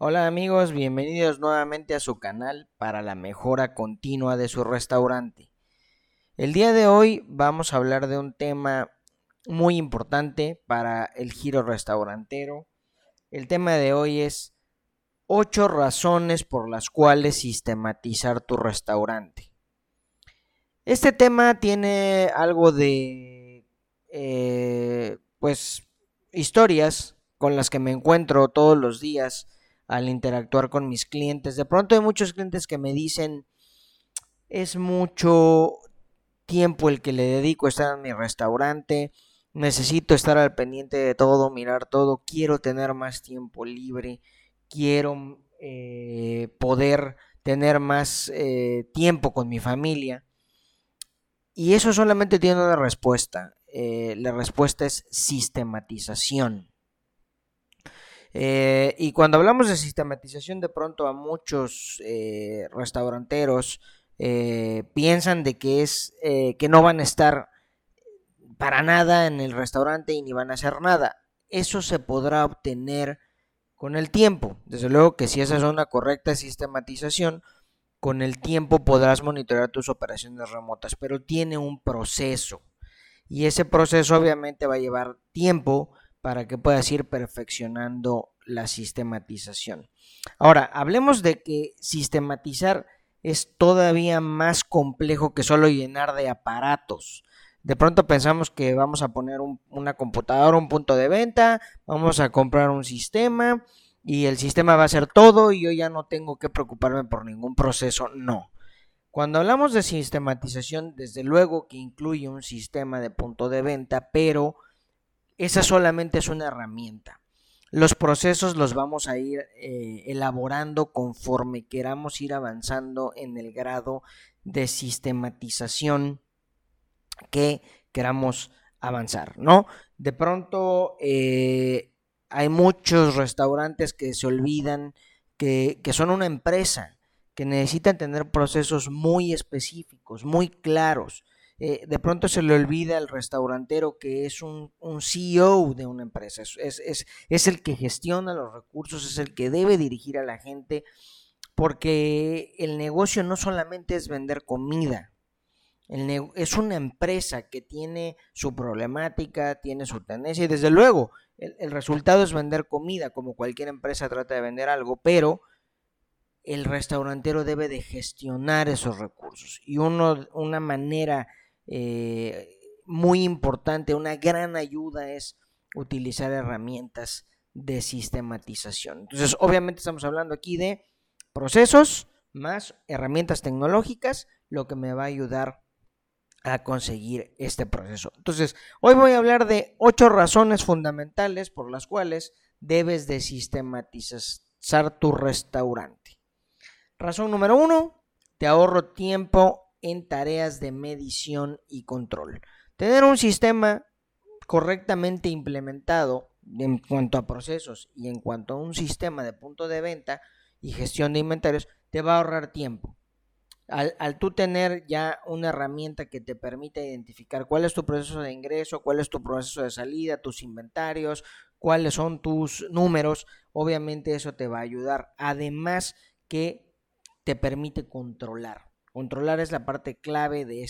Hola amigos, bienvenidos nuevamente a su canal para la mejora continua de su restaurante. El día de hoy vamos a hablar de un tema muy importante para el giro restaurantero. El tema de hoy es 8 razones por las cuales sistematizar tu restaurante. Este tema tiene algo de, eh, pues, historias con las que me encuentro todos los días al interactuar con mis clientes. De pronto hay muchos clientes que me dicen, es mucho tiempo el que le dedico a estar en mi restaurante, necesito estar al pendiente de todo, mirar todo, quiero tener más tiempo libre, quiero eh, poder tener más eh, tiempo con mi familia. Y eso solamente tiene una respuesta. Eh, la respuesta es sistematización. Eh, y cuando hablamos de sistematización, de pronto a muchos eh, restauranteros eh, piensan de que es que no van a estar para nada en el restaurante y ni van a hacer nada. Eso se podrá obtener con el tiempo. Desde luego que si esa es una correcta sistematización, con el tiempo podrás monitorear tus operaciones remotas, pero tiene un proceso. Y ese proceso obviamente va a llevar tiempo para que puedas ir perfeccionando la sistematización. Ahora, hablemos de que sistematizar es todavía más complejo que solo llenar de aparatos. De pronto pensamos que vamos a poner una computadora, un punto de venta, vamos a comprar un sistema y el sistema va a hacer todo y yo ya no tengo que preocuparme por ningún proceso. No. Cuando hablamos de sistematización, desde luego que incluye un sistema de punto de venta, pero esa solamente es una herramienta. Los procesos los vamos a ir eh, elaborando conforme queramos ir avanzando en el grado de sistematización que queramos avanzar, ¿no? De pronto eh, hay muchos restaurantes que se olvidan que, que son una empresa, que necesitan tener procesos muy específicos, muy claros, eh, de pronto se le olvida al restaurantero que es un, CEO de una empresa, es, el que gestiona los recursos, es el que debe dirigir a la gente, porque el negocio no solamente es vender comida, es una empresa que tiene su problemática, tiene su tendencia y desde luego el, el, resultado es vender comida, como cualquier empresa trata de vender algo, pero el restaurantero debe de gestionar esos recursos y uno, una manera eh, muy importante, una gran ayuda es utilizar herramientas de sistematización. Entonces, obviamente estamos hablando aquí de procesos más herramientas tecnológicas, lo que me va a ayudar a conseguir este proceso. Entonces, hoy voy a hablar de ocho razones fundamentales por las cuales debes de sistematizar tu restaurante. Razón número uno, te ahorro tiempo en tareas de medición y control. Tener un sistema correctamente implementado en cuanto a procesos y en cuanto a un sistema de punto de venta y gestión de inventarios te va a ahorrar tiempo. Al, al, tú tener ya una herramienta que te permite identificar cuál es tu proceso de ingreso, cuál es tu proceso de salida, tus inventarios, cuáles son tus números, obviamente eso te va a ayudar. Además que te permite controlar. Controlar es la parte clave de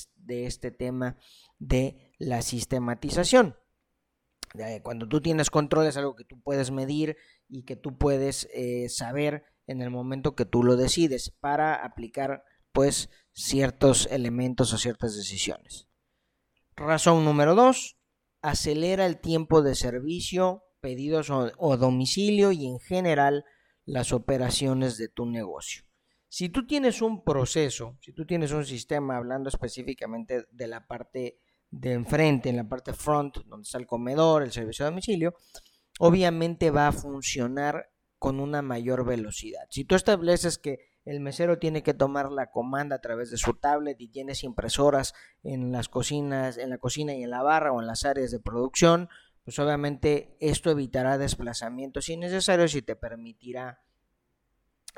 este, tema de la sistematización. Cuando tú tienes control es algo que tú puedes medir y que tú puedes eh, saber en el momento que tú lo decides para aplicar pues ciertos elementos o ciertas decisiones. Razón número dos, acelera el tiempo de servicio, pedidos o domicilio y en general las operaciones de tu negocio. Si tú tienes un proceso, si tú tienes un sistema, hablando específicamente de la parte de enfrente, en la parte front, donde está el comedor, el servicio de domicilio, obviamente va a funcionar con una mayor velocidad. Si tú estableces que el mesero tiene que tomar la comanda a través de su tablet y tienes impresoras en las cocinas, en la cocina y en la barra o en las áreas de producción, pues obviamente esto evitará desplazamientos innecesarios y te permitirá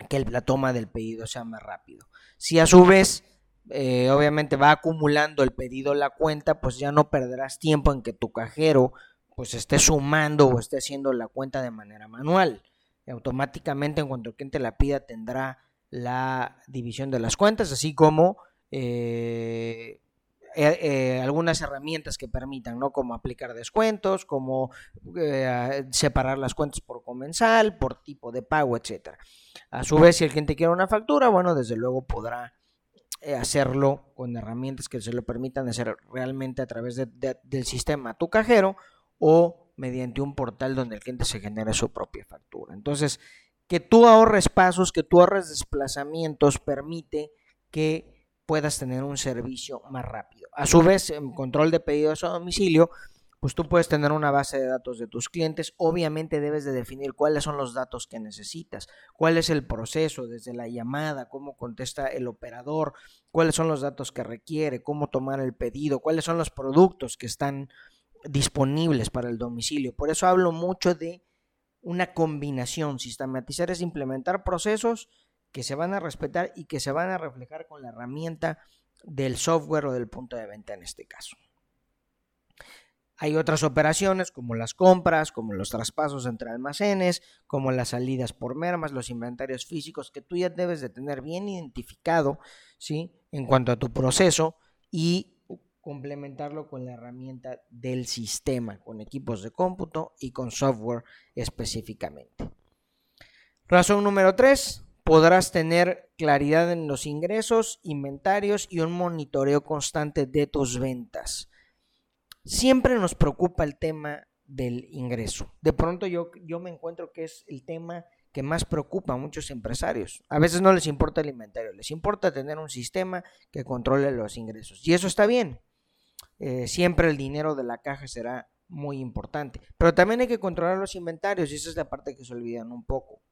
que la toma del pedido sea más rápido. Si a su vez, eh, obviamente va acumulando el pedido la cuenta, pues ya no perderás tiempo en que tu cajero pues esté sumando o esté haciendo la cuenta de manera manual. automáticamente en cuanto el cliente la pida tendrá la división de las cuentas, así como eh, eh, eh, algunas herramientas que permitan, ¿no? Como aplicar descuentos, como separar las cuentas por comensal, por tipo de pago, etcétera. A su vez, si el cliente quiere una factura, bueno, desde luego podrá hacerlo con herramientas que se lo permitan hacer realmente a través del sistema tu cajero o mediante un portal donde el cliente se genere su propia factura. Entonces, que tú ahorres pasos, que tú ahorres desplazamientos, permite que puedas tener un servicio más rápido. A su vez, en control de pedidos a domicilio, pues tú puedes tener una base de datos de tus clientes. Obviamente debes de definir cuáles son los datos que necesitas, cuál es el proceso desde la llamada, cómo contesta el operador, cuáles son los datos que requiere, cómo tomar el pedido, cuáles son los productos que están disponibles para el domicilio. Por eso hablo mucho de una combinación. Sistematizar es implementar procesos que se van a respetar y que se van a reflejar con la herramienta del software o del punto de venta en este caso. Hay otras operaciones como las compras, como los traspasos entre almacenes, como las salidas por mermas, los inventarios físicos que tú ya debes de tener bien identificado, ¿sí? En cuanto a tu proceso y complementarlo con la herramienta del sistema, con equipos de cómputo y con software específicamente. Razón número 3, podrás tener claridad en los ingresos, inventarios y un monitoreo constante de tus ventas. Siempre nos preocupa el tema del ingreso. De pronto yo, yo me encuentro que es el tema que más preocupa a muchos empresarios. A veces no les importa el inventario, les importa tener un sistema que controle los ingresos. Y eso está bien. Eh, siempre el dinero de la caja será muy importante. Pero también hay que controlar los inventarios y esa es la parte que se olvidan un poco.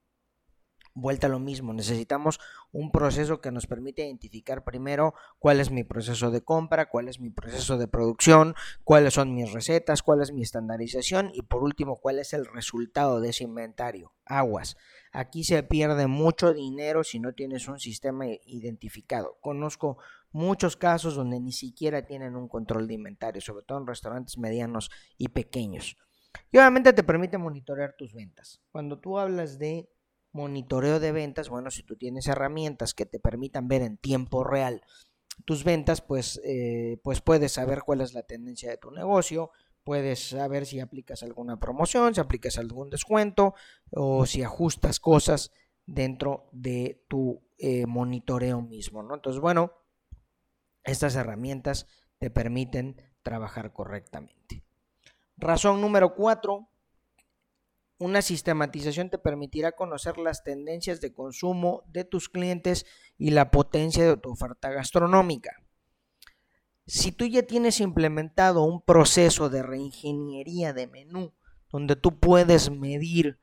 Vuelta a lo mismo, necesitamos un proceso que nos permite identificar primero cuál es mi proceso de compra, cuál es mi proceso de producción, cuáles son mis recetas, cuál es mi estandarización y por último cuál es el resultado de ese inventario. Aguas. Aquí se pierde mucho dinero si no tienes un sistema identificado. Conozco muchos casos donde ni siquiera tienen un control de inventario, sobre todo en restaurantes medianos y pequeños. Y obviamente te permite monitorear tus ventas. Cuando tú hablas de monitoreo de ventas, bueno, si tú tienes herramientas que te permitan ver en tiempo real tus ventas, pues, eh, pues puedes saber cuál es la tendencia de tu negocio, puedes saber si aplicas alguna promoción, si aplicas algún descuento o si ajustas cosas dentro de tu eh, monitoreo mismo, ¿no? Entonces, bueno, estas herramientas te permiten trabajar correctamente. Razón número cuatro, una sistematización te permitirá conocer las tendencias de consumo de tus clientes y la potencia de tu oferta gastronómica. Si tú ya tienes implementado un proceso de reingeniería de menú, donde tú puedes medir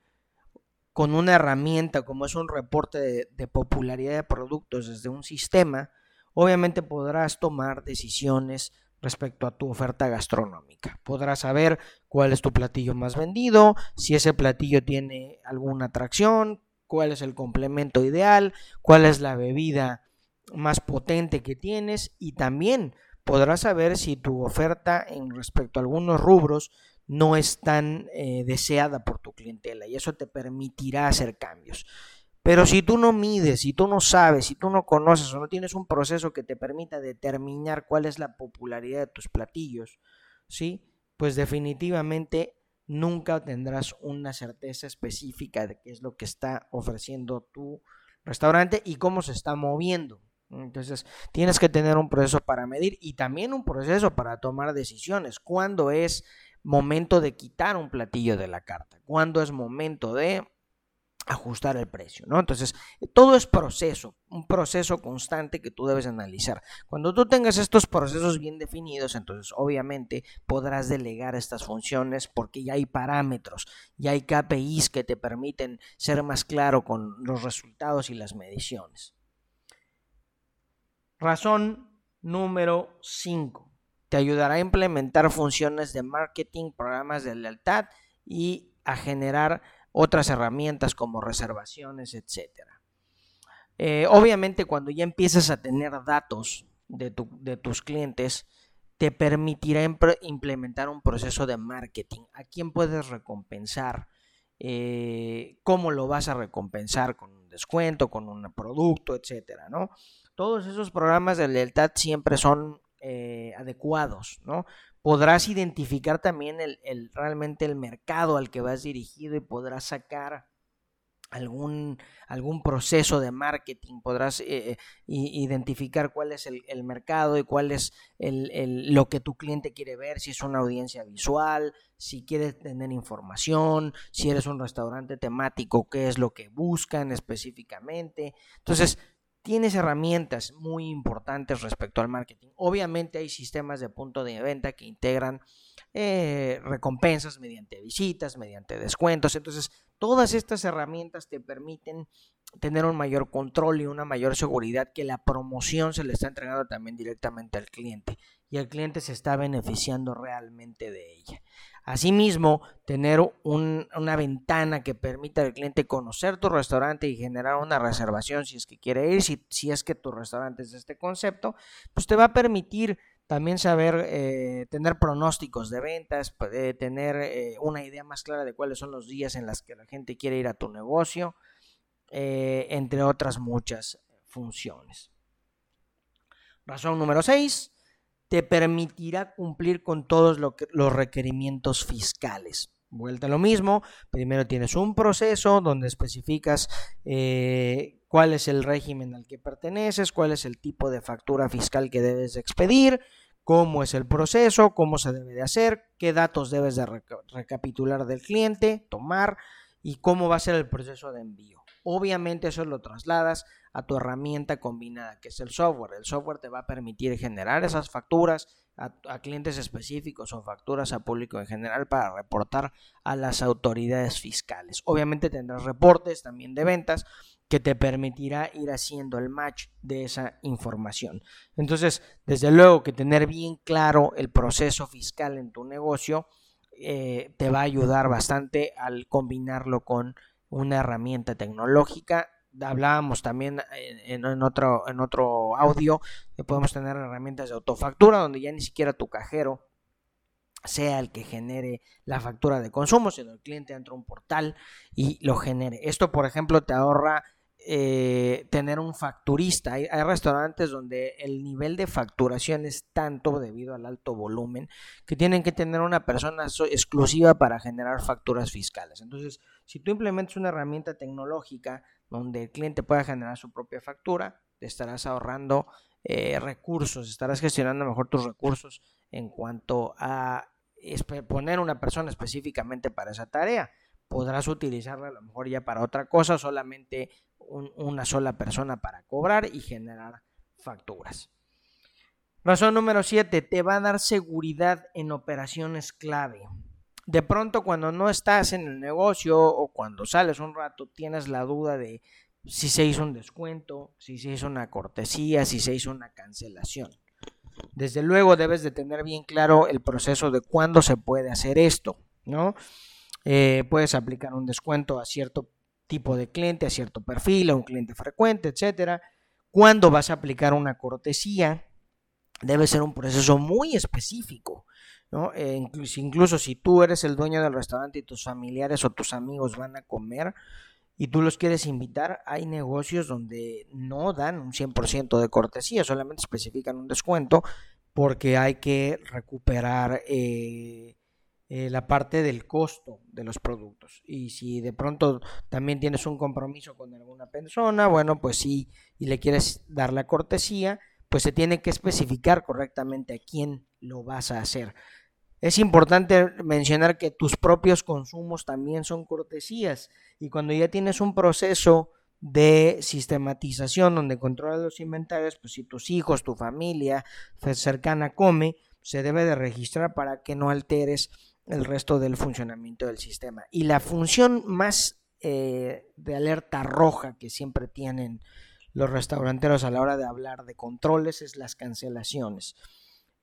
con una herramienta como es un reporte de, de popularidad de productos desde un sistema, obviamente podrás tomar decisiones respecto a tu oferta gastronómica. Podrás saber cuál es tu platillo más vendido, si ese platillo tiene alguna atracción, cuál es el complemento ideal, cuál es la bebida más potente que tienes y también podrás saber si tu oferta en respecto a algunos rubros no es tan eh, deseada por tu clientela y eso te permitirá hacer cambios. Pero si tú no mides, si tú no sabes, si tú no conoces o no tienes un proceso que te permita determinar cuál es la popularidad de tus platillos, ¿sí? Pues definitivamente nunca tendrás una certeza específica de qué es lo que está ofreciendo tu restaurante y cómo se está moviendo. Entonces, tienes que tener un proceso para medir y también un proceso para tomar decisiones. ¿Cuándo es momento de quitar un platillo de la carta? ¿Cuándo es momento de ajustar el precio, ¿no? Entonces, todo es proceso, un proceso constante que tú debes analizar. Cuando tú tengas estos procesos bien definidos, entonces obviamente podrás delegar estas funciones porque ya hay parámetros, ya hay KPIs que te permiten ser más claro con los resultados y las mediciones. Razón número 5. Te ayudará a implementar funciones de marketing, programas de lealtad y a generar otras herramientas como reservaciones, etc. Eh, obviamente cuando ya empiezas a tener datos de, de tus clientes, te permitirá implementar un proceso de marketing. ¿A quién puedes recompensar? eh, cómo lo vas a recompensar con un descuento, con un producto, etcétera, ¿no? Todos esos programas de lealtad siempre son eh, adecuados, ¿no? Podrás identificar también el, realmente el mercado al que vas dirigido y podrás sacar algún, algún proceso de marketing, podrás eh, eh, identificar cuál es el, mercado y cuál es lo que tu cliente quiere ver, si es una audiencia visual, si quieres tener información, si eres un restaurante temático, qué es lo que buscan específicamente. Entonces, tienes herramientas muy importantes respecto al marketing. Obviamente hay sistemas de punto de venta que integran eh, recompensas mediante visitas, mediante descuentos. Entonces, todas estas herramientas te permiten tener un mayor control y una mayor seguridad que la promoción se le está entregando también directamente al cliente y el cliente se está beneficiando realmente de ella. Asimismo, tener una ventana que permita al cliente conocer tu restaurante y generar una reservación si es que quiere ir, si, es que tu restaurante es este concepto, pues te va a permitir también saber eh, tener pronósticos de ventas, tener eh, una idea más clara de cuáles son los días en los que la gente quiere ir a tu negocio, eh, entre otras muchas funciones. Razón número 6 te permitirá cumplir con todos los requerimientos fiscales. Vuelta a lo mismo, primero tienes un proceso donde especificas eh, cuál es el régimen al que perteneces, cuál es el tipo de factura fiscal que debes expedir, cómo es el proceso, cómo se debe de hacer, qué datos debes de recapitular del cliente, tomar y cómo va a ser el proceso de envío. Obviamente eso lo trasladas a tu herramienta combinada, que es el software. El software te va a permitir generar esas facturas a, clientes específicos o facturas a público en general para reportar a las autoridades fiscales. Obviamente tendrás reportes también de ventas que te permitirá ir haciendo el match de esa información. Entonces, desde luego que tener bien claro el proceso fiscal en tu negocio eh, te va a ayudar bastante al combinarlo con una herramienta tecnológica. Hablábamos también en, otro, en otro audio que podemos tener herramientas de autofactura donde ya ni siquiera tu cajero sea el que genere la factura de consumo, sino el cliente entra a un portal y lo genere. Esto, por ejemplo, te ahorra eh, tener un facturista. Hay, restaurantes donde el nivel de facturación es tanto debido al alto volumen que tienen que tener una persona exclusiva para generar facturas fiscales. Entonces, si tú implementas una herramienta tecnológica donde el cliente pueda generar su propia factura, te estarás ahorrando eh, recursos, estarás gestionando mejor tus recursos en cuanto a poner una persona específicamente para esa tarea podrás utilizarla a lo mejor ya para otra cosa, solamente una sola persona para cobrar y generar facturas. Razón número 7, te va a dar seguridad en operaciones clave. De pronto cuando no estás en el negocio o cuando sales un rato tienes la duda de si se hizo un descuento, si se hizo una cortesía, si se hizo una cancelación. Desde luego debes de tener bien claro el proceso de cuándo se puede hacer esto, ¿no? Eh, puedes aplicar un descuento a cierto tipo de cliente, a cierto perfil, a un cliente frecuente, etcétera. Cuando vas a aplicar una cortesía, debe ser un proceso muy específico. ¿no? Eh, incluso, incluso, si tú eres el dueño del restaurante y tus familiares o tus amigos van a comer y tú los quieres invitar, hay negocios donde no dan un 100% de cortesía, solamente especifican un descuento porque hay que recuperar eh, eh, la parte del costo de los productos. Y si de pronto también tienes un compromiso con alguna persona, bueno, pues sí, y le quieres dar la cortesía, pues se tiene que especificar correctamente a quién lo vas a hacer. Es importante mencionar que tus propios consumos también son cortesías y cuando ya tienes un proceso de sistematización donde controlas los inventarios, pues si tus hijos, tu familia cercana come, se debe de registrar para que no alteres el resto del funcionamiento del sistema. Y la función más eh, de alerta roja que siempre tienen los restauranteros a la hora de hablar de controles es las cancelaciones.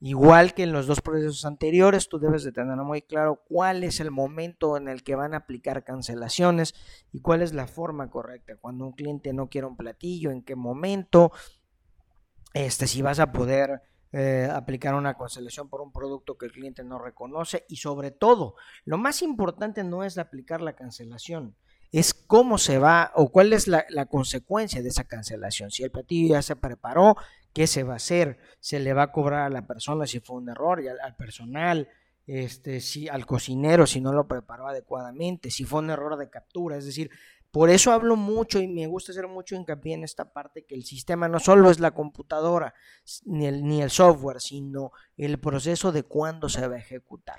Igual que en los dos procesos anteriores, tú debes de tener muy claro cuál es el momento en el que van a aplicar cancelaciones y cuál es la forma correcta. Cuando un cliente no quiere un platillo, en qué momento, este, si vas a poder eh, aplicar una cancelación por un producto que el cliente no reconoce y sobre todo, lo más importante no es aplicar la cancelación, es cómo se va o cuál es la, consecuencia de esa cancelación. Si el platillo ya se preparó, ¿qué se va a hacer? ¿Se le va a cobrar a la persona si fue un error y al, personal? Este, si al cocinero si no lo preparó adecuadamente, si fue un error de captura, es decir, por eso hablo mucho y me gusta hacer mucho hincapié en esta parte que el sistema no solo es la computadora ni el, ni el software, sino el proceso de cuándo se va a ejecutar.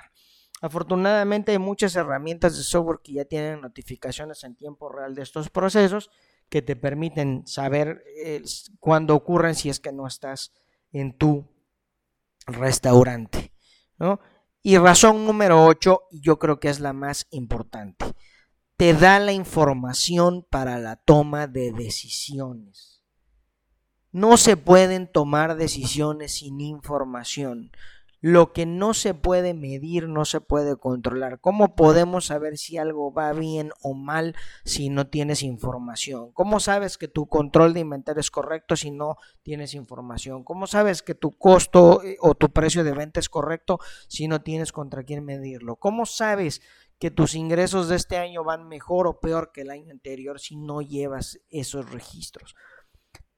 Afortunadamente hay muchas herramientas de software que ya tienen notificaciones en tiempo real de estos procesos que te permiten saber eh, cuándo ocurren si es que no estás en tu restaurante. Y razón número 8, y yo creo que es la más importante, te da la información para la toma de decisiones. No se pueden tomar decisiones sin información. Lo que no se puede medir no se puede controlar. ¿Cómo podemos saber si algo va bien o mal si no tienes información? ¿Cómo sabes que tu control de inventario es correcto si no tienes información? ¿Cómo sabes que tu costo eh, o tu precio de venta es correcto si no tienes contra quién medirlo? ¿Cómo sabes que tus ingresos de este año van mejor o peor que el año anterior si no llevas esos registros?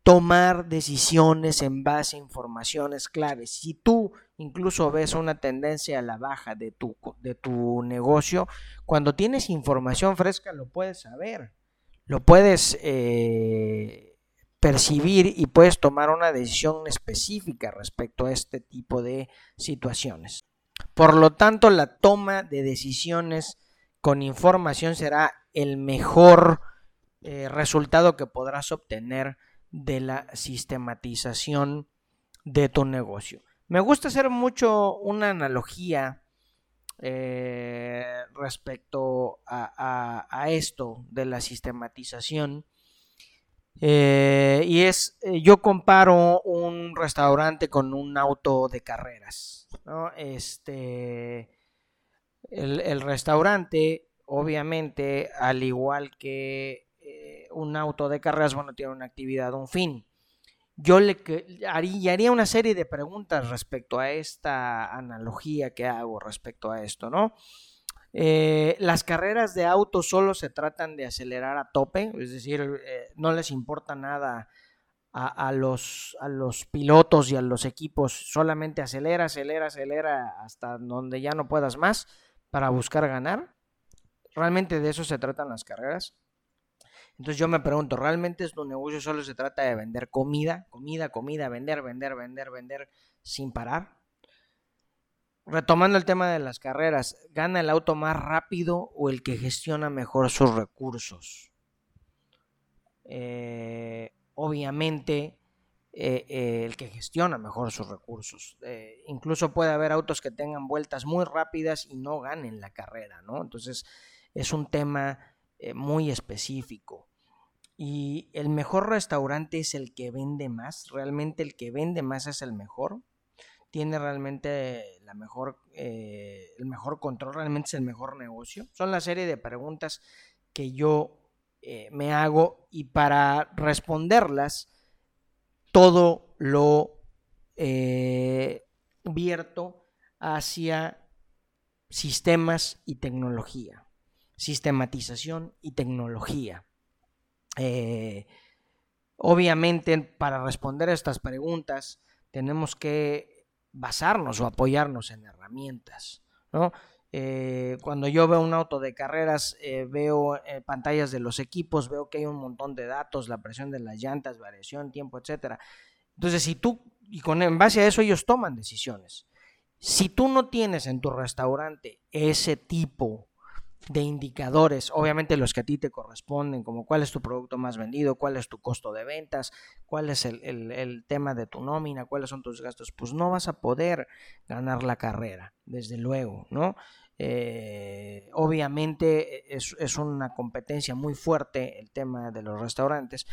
tomar decisiones en base a informaciones claves. Si tú incluso ves una tendencia a la baja de tu, de tu negocio, cuando tienes información fresca lo puedes saber, lo puedes eh, percibir y puedes tomar una decisión específica respecto a este tipo de situaciones. Por lo tanto, la toma de decisiones con información será el mejor eh, resultado que podrás obtener de la sistematización de tu negocio. Me gusta hacer mucho una analogía eh, respecto a, esto de la sistematización. Eh, y es, eh, yo comparo un restaurante con un auto de carreras. Este, el, restaurante, obviamente, al igual que un auto de carreras, bueno, tiene una actividad, un fin. Yo le haría una serie de preguntas respecto a esta analogía que hago respecto a esto, ¿no? Eh, las carreras de auto solo se tratan de acelerar a tope, es decir, eh, no les importa nada a, los, a los pilotos y a los equipos, solamente acelera, acelera, acelera hasta donde ya no puedas más para buscar ganar. Realmente de eso se tratan las carreras. Entonces yo me pregunto, ¿realmente tu negocio solo se trata de vender comida, comida, comida, vender, vender, vender, vender sin parar? Retomando el tema de las carreras, ¿gana el auto más rápido o el que gestiona mejor sus recursos? Eh, obviamente eh, eh, el que gestiona mejor sus recursos. incluso puede haber autos que tengan vueltas muy rápidas y no ganen la carrera, ¿no? Entonces es un tema muy específico. Y el mejor restaurante es el que vende más. Realmente el que vende más es el mejor. Tiene realmente eh, el mejor control, realmente es el mejor negocio. Son la serie de preguntas que yo eh, me hago y para responderlas todo lo eh, vierto hacia sistemas y tecnología. Sistematización y tecnología. Eh, obviamente, para responder a estas preguntas, tenemos que basarnos o apoyarnos en herramientas, eh, cuando yo veo un auto de carreras, eh, veo pantallas de los equipos, veo que hay un montón de datos, la presión de las llantas, variación, tiempo, etcétera. Entonces, si tú, y con en base a eso ellos toman decisiones. Si tú no tienes en tu restaurante ese tipo de indicadores, obviamente los que a ti te corresponden, como cuál es tu producto más vendido, cuál es tu costo de ventas, cuál es el, tema de tu nómina, cuáles son tus gastos, pues no vas a poder ganar la carrera, desde luego, ¿no? Eh, obviamente es, es, una competencia muy fuerte el tema de los restaurantes,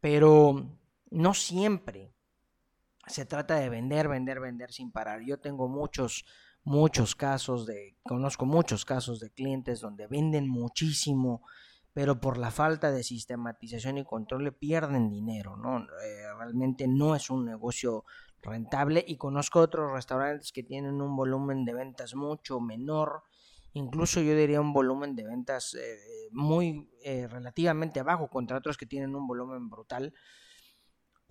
pero no siempre se trata de vender, vender, vender sin parar. Yo tengo muchos muchos casos de, conozco muchos casos de clientes donde venden muchísimo, pero por la falta de sistematización y control pierden dinero, ¿no? Eh, realmente no es un negocio rentable y conozco otros restaurantes que tienen un volumen de ventas mucho menor, incluso yo diría un volumen de ventas eh, muy eh, relativamente bajo contra otros que tienen un volumen brutal.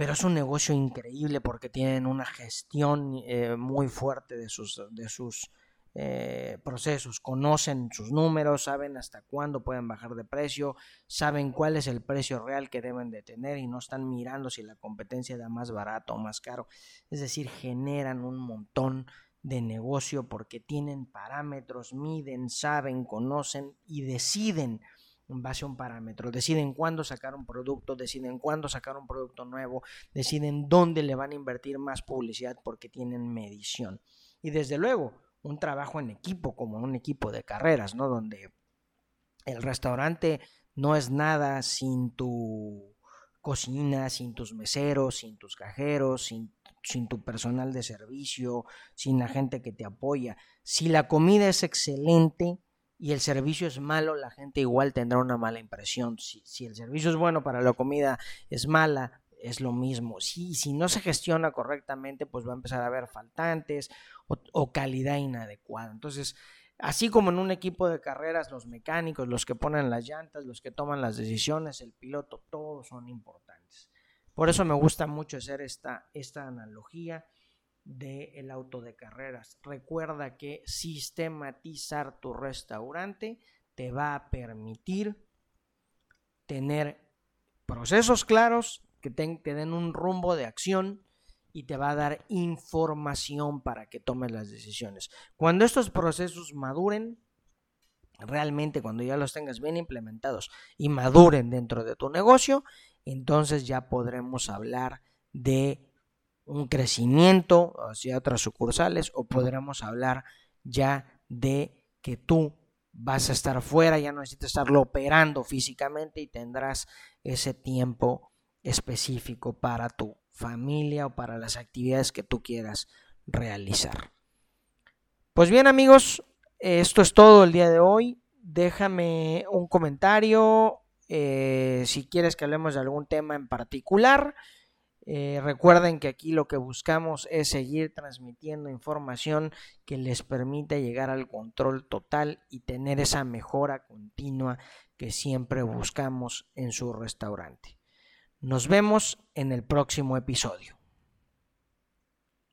Pero es un negocio increíble porque tienen una gestión eh, muy fuerte de sus, de sus eh, procesos, conocen sus números, saben hasta cuándo pueden bajar de precio, saben cuál es el precio real que deben de tener y no están mirando si la competencia da más barato o más caro. Es decir, generan un montón de negocio porque tienen parámetros, miden, saben, conocen y deciden en base a un parámetro. Deciden cuándo sacar un producto, deciden cuándo sacar un producto nuevo, deciden dónde le van a invertir más publicidad porque tienen medición. Y desde luego, un trabajo en equipo, como un equipo de carreras, ¿no? Donde el restaurante no es nada sin tu cocina, sin tus meseros, sin tus cajeros, sin, sin, tu personal de servicio, sin la gente que te apoya. Si la comida es excelente y el servicio es malo, la gente igual tendrá una mala impresión. Si, el servicio es bueno para la comida es mala, es lo mismo. Si, no se gestiona correctamente, pues va a empezar a haber faltantes o, calidad inadecuada. Entonces, así como en un equipo de carreras, los mecánicos, los que ponen las llantas, los que toman las decisiones, el piloto, todos son importantes. Por eso me gusta mucho hacer esta analogía del auto de carreras. Recuerda que sistematizar tu restaurante te va a permitir tener procesos claros que te den un rumbo de acción y te va a dar información para que tomes las decisiones. Cuando estos procesos maduren, realmente cuando ya los tengas bien implementados y maduren dentro de tu negocio, entonces ya podremos hablar de un crecimiento hacia otras sucursales o podremos hablar ya de que tú vas a estar fuera, ya no necesitas estarlo operando físicamente y tendrás ese tiempo específico para tu familia o para las actividades que tú quieras realizar. Pues bien amigos, esto es todo el día de hoy. Déjame un comentario eh, si quieres que hablemos de algún tema en particular. Eh, recuerden que aquí lo que buscamos es seguir transmitiendo información que les permita llegar al control total y tener esa mejora continua que siempre buscamos en su restaurante. Nos vemos en el próximo episodio.